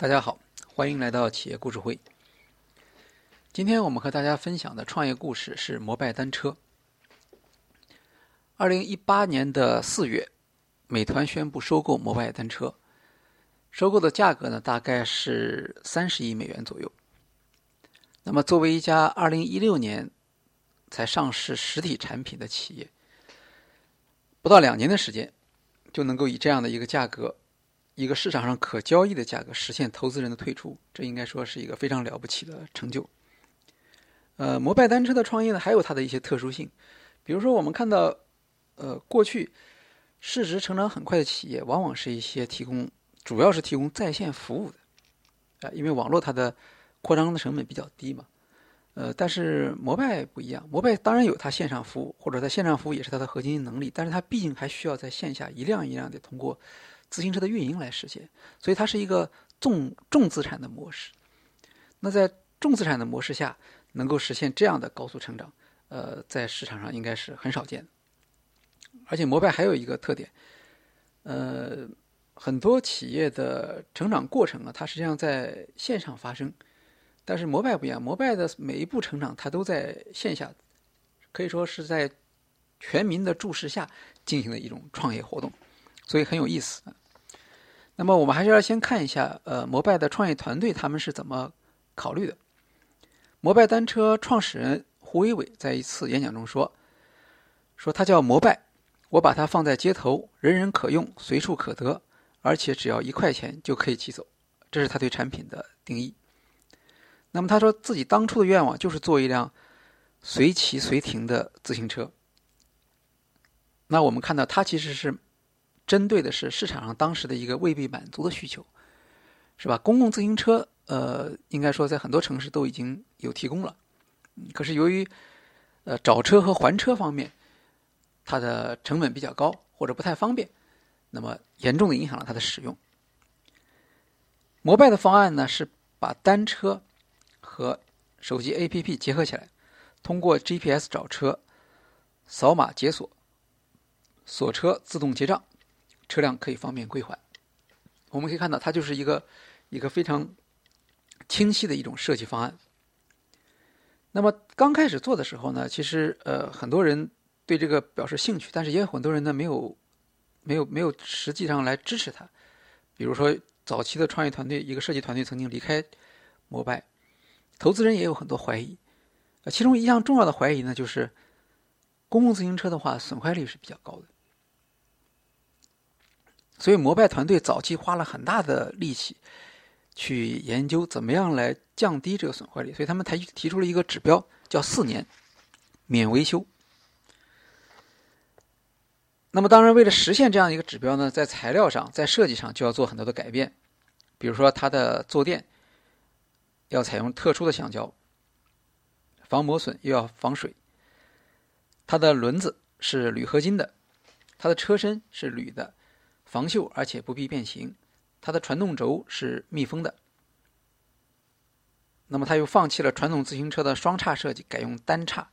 大家好，欢迎来到企业故事会。今天我们和大家分享的创业故事是摩拜单车。二零一八年的四月，美团宣布收购摩拜单车，收购的价格呢大概是三十亿美元左右。那么，作为一家二零一六年才上市实体产品的企业，不到两年的时间就能够以这样的一个价格。一个市场上可交易的价格实现投资人的退出，这应该说是一个非常了不起的成就。呃，摩拜单车的创业呢，还有它的一些特殊性，比如说我们看到，呃，过去市值成长很快的企业，往往是一些提供主要是提供在线服务的，啊，因为网络它的扩张的成本比较低嘛。呃，但是摩拜不一样，摩拜当然有它线上服务，或者在线上服务也是它的核心能力，但是它毕竟还需要在线下一辆一辆的通过。自行车的运营来实现，所以它是一个重重资产的模式。那在重资产的模式下，能够实现这样的高速成长，呃，在市场上应该是很少见的。而且摩拜还有一个特点，呃，很多企业的成长过程啊，它实际上在线上发生，但是摩拜不一样，摩拜的每一步成长，它都在线下，可以说是在全民的注视下进行的一种创业活动。所以很有意思。那么我们还是要先看一下，呃，摩拜的创业团队他们是怎么考虑的。摩拜单车创始人胡伟伟在一次演讲中说：“说他叫摩拜，我把它放在街头，人人可用，随处可得，而且只要一块钱就可以骑走。”这是他对产品的定义。那么他说自己当初的愿望就是做一辆随骑随停的自行车。那我们看到他其实是。针对的是市场上当时的一个未必满足的需求，是吧？公共自行车，呃，应该说在很多城市都已经有提供了，可是由于，呃，找车和还车方面，它的成本比较高或者不太方便，那么严重的影响了它的使用。摩拜的方案呢是把单车和手机 APP 结合起来，通过 GPS 找车，扫码解锁，锁车自动结账。车辆可以方便归还，我们可以看到，它就是一个一个非常清晰的一种设计方案。那么刚开始做的时候呢，其实呃很多人对这个表示兴趣，但是也有很多人呢没有没有没有实际上来支持它。比如说早期的创业团队，一个设计团队曾经离开摩拜，投资人也有很多怀疑。呃其中一项重要的怀疑呢，就是公共自行车的话，损坏率是比较高的。所以，摩拜团队早期花了很大的力气去研究怎么样来降低这个损坏率。所以，他们提提出了一个指标，叫四年免维修。那么，当然，为了实现这样一个指标呢，在材料上、在设计上就要做很多的改变。比如说，它的坐垫要采用特殊的橡胶，防磨损又要防水。它的轮子是铝合金的，它的车身是铝的。防锈，而且不必变形。它的传动轴是密封的。那么，它又放弃了传统自行车的双叉设计，改用单叉，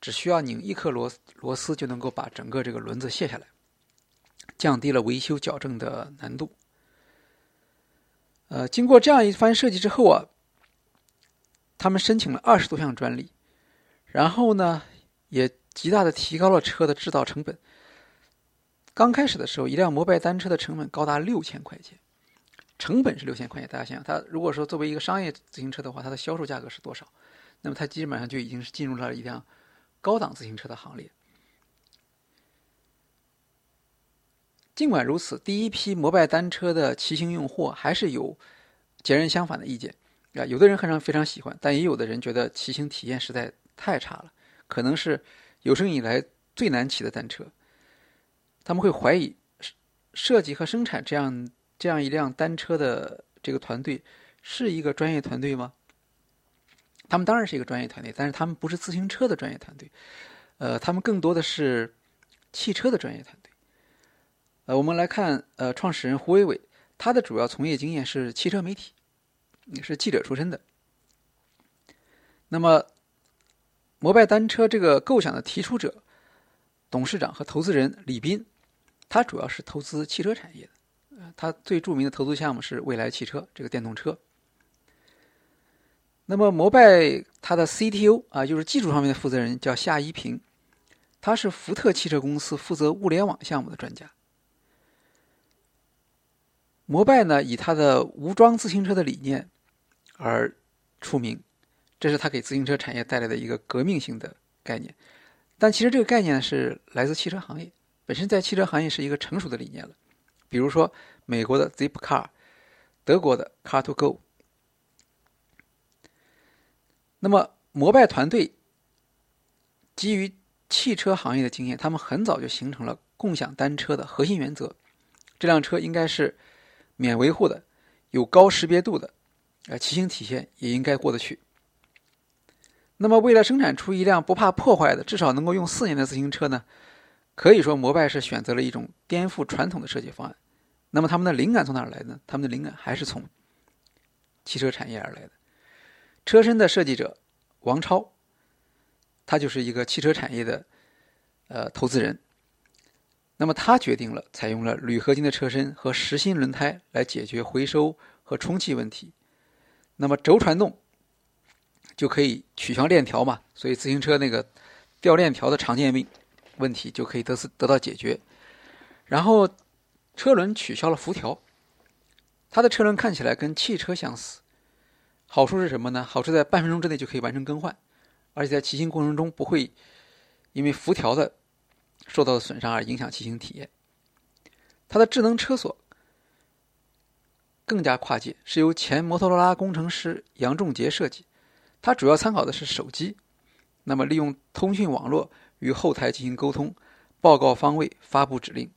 只需要拧一颗螺螺丝就能够把整个这个轮子卸下来，降低了维修矫正的难度。呃，经过这样一番设计之后啊，他们申请了二十多项专利，然后呢，也极大的提高了车的制造成本。刚开始的时候，一辆摩拜单车的成本高达六千块钱，成本是六千块钱。大家想想，它如果说作为一个商业自行车的话，它的销售价格是多少？那么它基本上就已经是进入了一辆高档自行车的行列。尽管如此，第一批摩拜单车的骑行用户还是有截然相反的意见啊。有的人非常非常喜欢，但也有的人觉得骑行体验实在太差了，可能是有生以来最难骑的单车。他们会怀疑设计和生产这样这样一辆单车的这个团队是一个专业团队吗？他们当然是一个专业团队，但是他们不是自行车的专业团队，呃，他们更多的是汽车的专业团队。呃，我们来看，呃，创始人胡伟伟，他的主要从业经验是汽车媒体，也是记者出身的。那么，摩拜单车这个构想的提出者、董事长和投资人李斌。他主要是投资汽车产业的，它最著名的投资项目是蔚来汽车这个电动车。那么摩拜它的 CTO 啊，就是技术方面的负责人叫夏一平，他是福特汽车公司负责物联网项目的专家。摩拜呢，以它的无桩自行车的理念而出名，这是他给自行车产业带来的一个革命性的概念。但其实这个概念是来自汽车行业，本身在汽车行业是一个成熟的理念了。比如说美国的 Zipcar，德国的 Car to Go。那么，摩拜团队基于汽车行业的经验，他们很早就形成了共享单车的核心原则：这辆车应该是免维护的，有高识别度的，呃，骑行体验也应该过得去。那么，为了生产出一辆不怕破坏的，至少能够用四年的自行车呢？可以说，摩拜是选择了一种颠覆传统的设计方案。那么，他们的灵感从哪儿来呢？他们的灵感还是从汽车产业而来的。车身的设计者王超，他就是一个汽车产业的呃投资人。那么他决定了采用了铝合金的车身和实心轮胎来解决回收和充气问题。那么轴传动就可以取消链条嘛，所以自行车那个掉链条的常见病问题就可以得得到解决。然后车轮取消了辐条，它的车轮看起来跟汽车相似。好处是什么呢？好处在半分钟之内就可以完成更换，而且在骑行过程中不会因为辐条的受到的损伤而影响骑行体验。它的智能车锁更加跨界，是由前摩托罗拉工程师杨仲杰设计。它主要参考的是手机，那么利用通讯网络与后台进行沟通、报告方位、发布指令。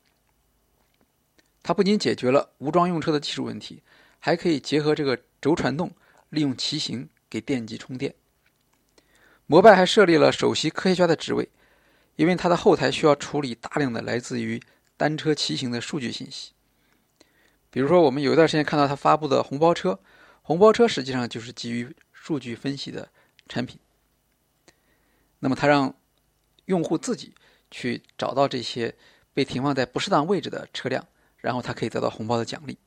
它不仅解决了无桩用车的技术问题，还可以结合这个轴传动。利用骑行给电机充电。摩拜还设立了首席科学家的职位，因为它的后台需要处理大量的来自于单车骑行的数据信息。比如说，我们有一段时间看到他发布的红包车，红包车实际上就是基于数据分析的产品。那么，它让用户自己去找到这些被停放在不适当位置的车辆，然后他可以得到红包的奖励。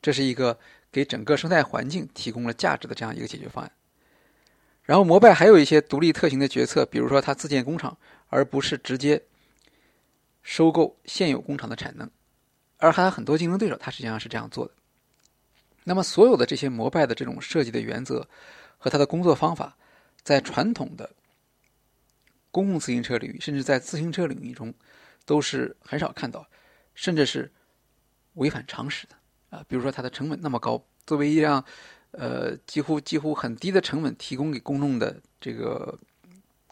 这是一个。给整个生态环境提供了价值的这样一个解决方案。然后，摩拜还有一些独立特行的决策，比如说它自建工厂，而不是直接收购现有工厂的产能。而还有很多竞争对手，它实际上是这样做的。那么，所有的这些摩拜的这种设计的原则和它的工作方法，在传统的公共自行车领域，甚至在自行车领域中，都是很少看到，甚至是违反常识的。啊，比如说它的成本那么高，作为一辆，呃，几乎几乎很低的成本提供给公众的这个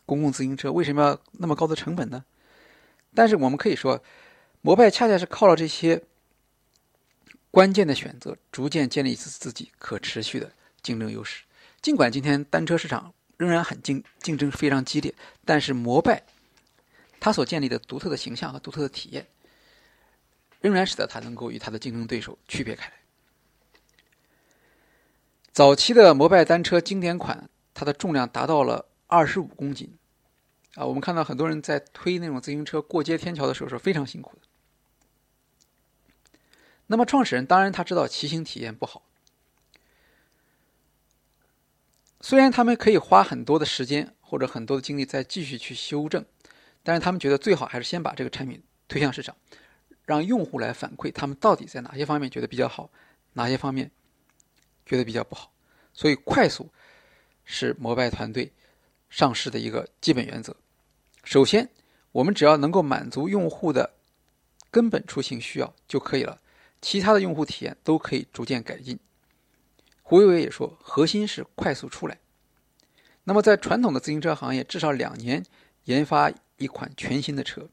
公共自行车，为什么要那么高的成本呢？但是我们可以说，摩拜恰恰是靠了这些关键的选择，逐渐建立起自己可持续的竞争优势。尽管今天单车市场仍然很竞竞争非常激烈，但是摩拜它所建立的独特的形象和独特的体验。仍然使得它能够与它的竞争对手区别开来。早期的摩拜单车经典款，它的重量达到了二十五公斤，啊，我们看到很多人在推那种自行车过街天桥的时候是非常辛苦的。那么创始人当然他知道骑行体验不好，虽然他们可以花很多的时间或者很多的精力再继续去修正，但是他们觉得最好还是先把这个产品推向市场。让用户来反馈他们到底在哪些方面觉得比较好，哪些方面觉得比较不好。所以快速是摩拜团队上市的一个基本原则。首先，我们只要能够满足用户的根本出行需要就可以了，其他的用户体验都可以逐渐改进。胡伟伟也说，核心是快速出来。那么在传统的自行车行业，至少两年研发一款全新的车，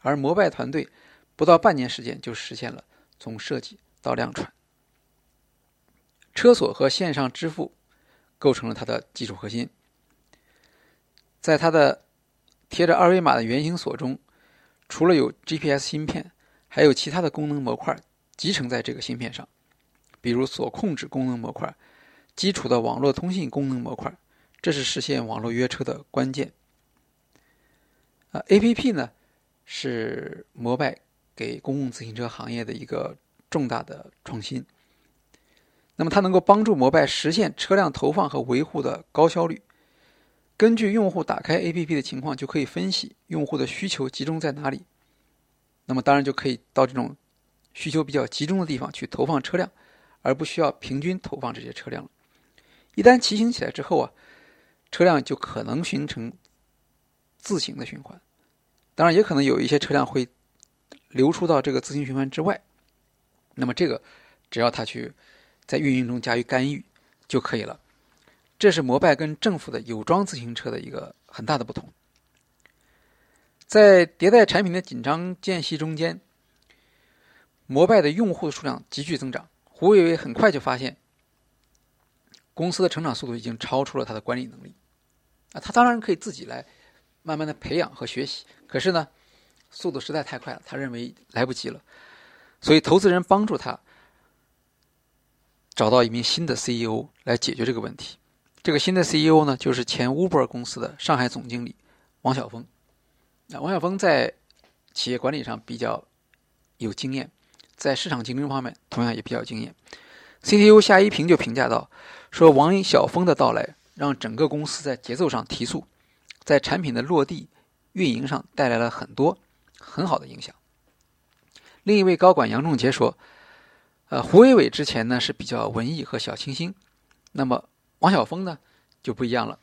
而摩拜团队。不到半年时间就实现了从设计到量产。车锁和线上支付构成了它的技术核心。在它的贴着二维码的圆形锁中，除了有 GPS 芯片，还有其他的功能模块集成在这个芯片上，比如锁控制功能模块、基础的网络通信功能模块，这是实现网络约车的关键。啊，APP 呢是摩拜。给公共自行车行业的一个重大的创新。那么，它能够帮助摩拜实现车辆投放和维护的高效率。根据用户打开 APP 的情况，就可以分析用户的需求集中在哪里。那么，当然就可以到这种需求比较集中的地方去投放车辆，而不需要平均投放这些车辆了。一旦骑行起来之后啊，车辆就可能形成自行的循环。当然，也可能有一些车辆会流出到这个自行循环之外。那么，这个只要他去在运营中加以干预就可以了。这是摩拜跟政府的有装自行车的一个很大的不同。在迭代产品的紧张间隙中间，摩拜的用户数量急剧增长。胡伟伟很快就发现，公司的成长速度已经超出了他的管理能力。啊，他当然可以自己来慢慢的培养和学习，可是呢，速度实在太快了，他认为来不及了，所以投资人帮助他找到一名新的 CEO 来解决这个问题。这个新的 CEO 呢，就是前 Uber 公司的上海总经理王晓峰。那王晓峰在企业管理上比较有经验，在市场竞争方面同样也比较惊艳。CTO 夏一平就评价到，说王晓峰的到来让整个公司在节奏上提速，在产品的落地运营上带来了很多很好的影响。另一位高管杨仲杰说，呃，胡伟伟之前呢是比较文艺和小清新，那么。王晓峰呢，就不一样了，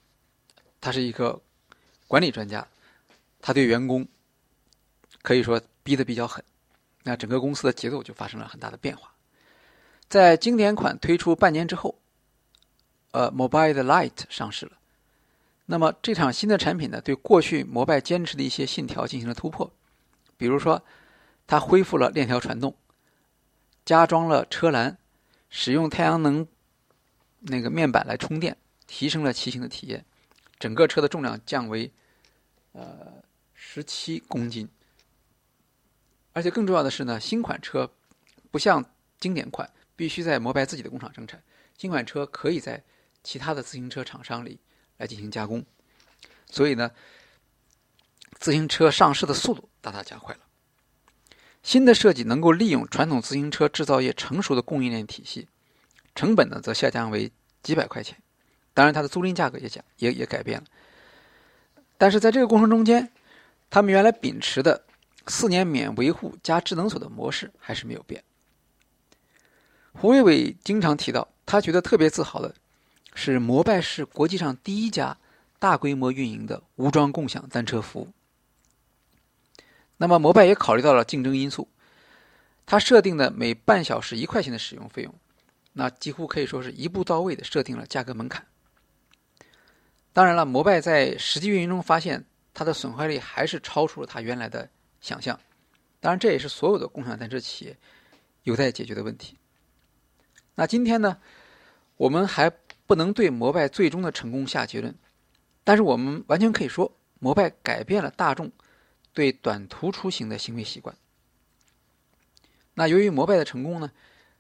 他是一个管理专家，他对员工可以说逼得比较狠，那整个公司的节奏就发生了很大的变化。在经典款推出半年之后，呃，Mobile 的 Lite 上市了。那么这场新的产品呢，对过去摩拜坚持的一些信条进行了突破，比如说，它恢复了链条传动，加装了车篮，使用太阳能。那个面板来充电，提升了骑行的体验。整个车的重量降为呃十七公斤，而且更重要的是呢，新款车不像经典款必须在摩拜自己的工厂生产，新款车可以在其他的自行车厂商里来进行加工，所以呢，自行车上市的速度大大加快了。新的设计能够利用传统自行车制造业成熟的供应链体系。成本呢，则下降为几百块钱，当然它的租赁价格也降，也也改变了。但是在这个过程中间，他们原来秉持的四年免维护加智能锁的模式还是没有变。胡伟伟经常提到，他觉得特别自豪的是摩拜是国际上第一家大规模运营的无桩共享单车服务。那么摩拜也考虑到了竞争因素，他设定的每半小时一块钱的使用费用。那几乎可以说是一步到位的设定了价格门槛。当然了，摩拜在实际运营中发现它的损坏率还是超出了它原来的想象。当然，这也是所有的共享单车企业有待解决的问题。那今天呢，我们还不能对摩拜最终的成功下结论，但是我们完全可以说，摩拜改变了大众对短途出行的行为习惯。那由于摩拜的成功呢？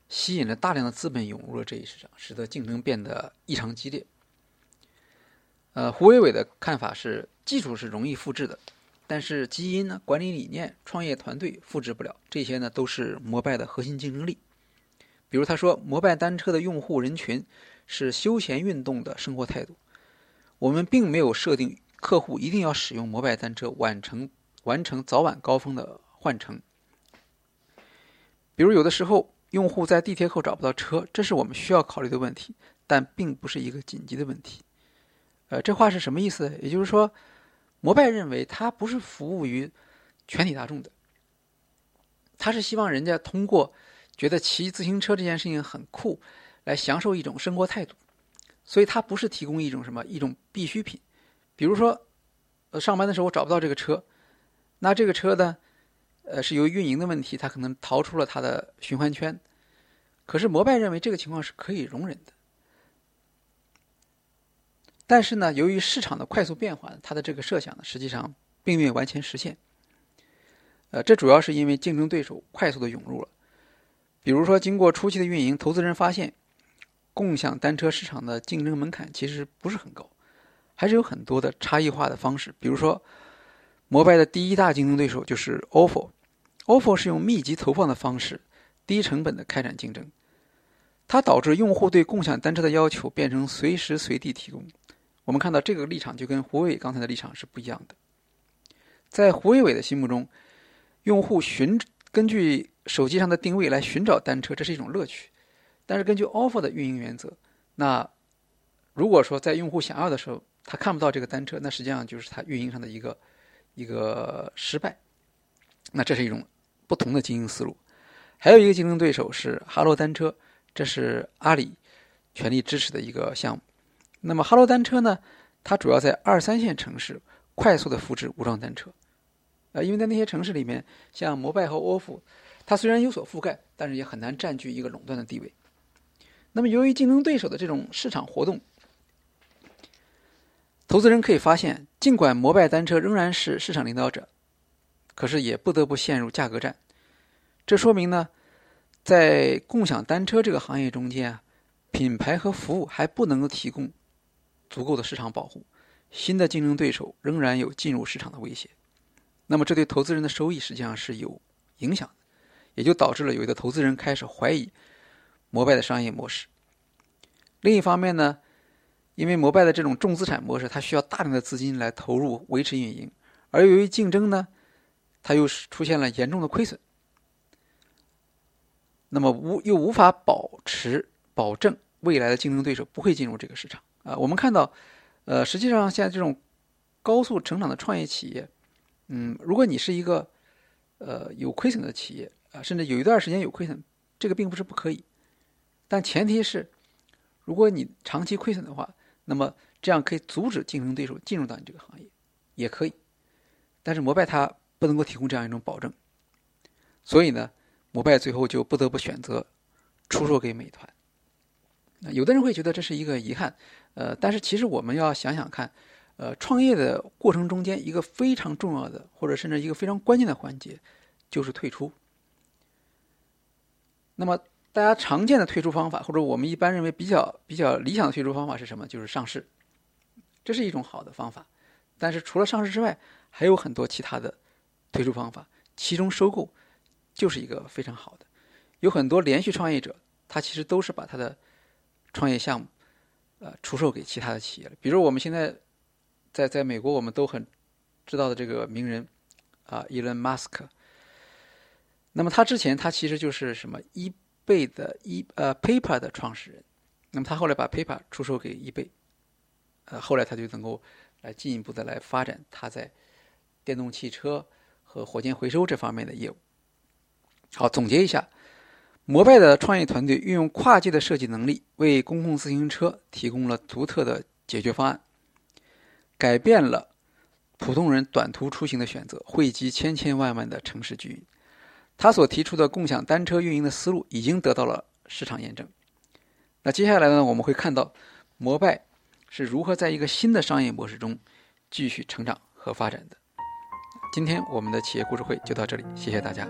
吸引了大量的资本涌入了这一市场，使得竞争变得异常激烈。呃，胡伟伟的看法是，技术是容易复制的，但是基因呢、管理理念、创业团队复制不了。这些呢，都是摩拜的核心竞争力。比如他说，摩拜单车的用户人群是休闲运动的生活态度，我们并没有设定客户一定要使用摩拜单车完成完成早晚高峰的换乘。比如有的时候。用户在地铁口找不到车，这是我们需要考虑的问题，但并不是一个紧急的问题。呃，这话是什么意思？也就是说，摩拜认为它不是服务于全体大众的，他是希望人家通过觉得骑自行车这件事情很酷，来享受一种生活态度。所以，它不是提供一种什么一种必需品。比如说，呃，上班的时候我找不到这个车，那这个车呢？呃，是由于运营的问题，它可能逃出了它的循环圈。可是摩拜认为这个情况是可以容忍的。但是呢，由于市场的快速变化，它的这个设想呢，实际上并没有完全实现。呃，这主要是因为竞争对手快速的涌入了。比如说，经过初期的运营，投资人发现，共享单车市场的竞争门槛其实不是很高，还是有很多的差异化的方式。比如说，摩拜的第一大竞争对手就是 ofo。ofo 是用密集投放的方式，低成本的开展竞争，它导致用户对共享单车的要求变成随时随地提供。我们看到这个立场就跟胡伟刚才的立场是不一样的。在胡伟伟的心目中，用户寻根据手机上的定位来寻找单车，这是一种乐趣。但是根据 ofo 的运营原则，那如果说在用户想要的时候，他看不到这个单车，那实际上就是他运营上的一个一个失败。那这是一种不同的经营思路。还有一个竞争对手是哈罗单车，这是阿里全力支持的一个项目。那么哈罗单车呢，它主要在二三线城市快速的复制无桩单车。呃，因为在那些城市里面，像摩拜和 ofo，它虽然有所覆盖，但是也很难占据一个垄断的地位。那么由于竞争对手的这种市场活动，投资人可以发现，尽管摩拜单车仍然是市场领导者，可是也不得不陷入价格战。这说明呢，在共享单车这个行业中间啊，品牌和服务还不能够提供足够的市场保护，新的竞争对手仍然有进入市场的威胁。那么这对投资人的收益实际上是有影响的，也就导致了有的投资人开始怀疑摩拜的商业模式。另一方面呢？因为摩拜的这种重资产模式，它需要大量的资金来投入维持运营，而由于竞争呢，它又是出现了严重的亏损，那么无又无法保持保证未来的竞争对手不会进入这个市场啊。我们看到，呃，实际上现在这种高速成长的创业企业，嗯，如果你是一个呃有亏损的企业啊，甚至有一段时间有亏损，这个并不是不可以，但前提是如果你长期亏损的话。那么这样可以阻止竞争对手进入到你这个行业，也可以。但是摩拜它不能够提供这样一种保证，所以呢，摩拜最后就不得不选择出售给美团。那有的人会觉得这是一个遗憾，呃，但是其实我们要想想看，呃，创业的过程中间一个非常重要的，或者甚至一个非常关键的环节，就是退出。那么。大家常见的退出方法，或者我们一般认为比较比较理想的退出方法是什么？就是上市，这是一种好的方法。但是除了上市之外，还有很多其他的退出方法，其中收购就是一个非常好的。有很多连续创业者，他其实都是把他的创业项目呃出售给其他的企业了。比如我们现在在在美国，我们都很知道的这个名人啊，伊隆马斯克。那么他之前他其实就是什么一。贝的一呃，Paper 的创始人，那么他后来把 Paper 出售给 eBay，，呃，后来他就能够来进一步的来发展他在电动汽车和火箭回收这方面的业务。好，总结一下，摩拜的创业团队运用跨界的设计能力，为公共自行车提供了独特的解决方案，改变了普通人短途出行的选择，惠及千千万万的城市居民。他所提出的共享单车运营的思路已经得到了市场验证。那接下来呢，我们会看到摩拜是如何在一个新的商业模式中继续成长和发展的。今天我们的企业故事会就到这里，谢谢大家。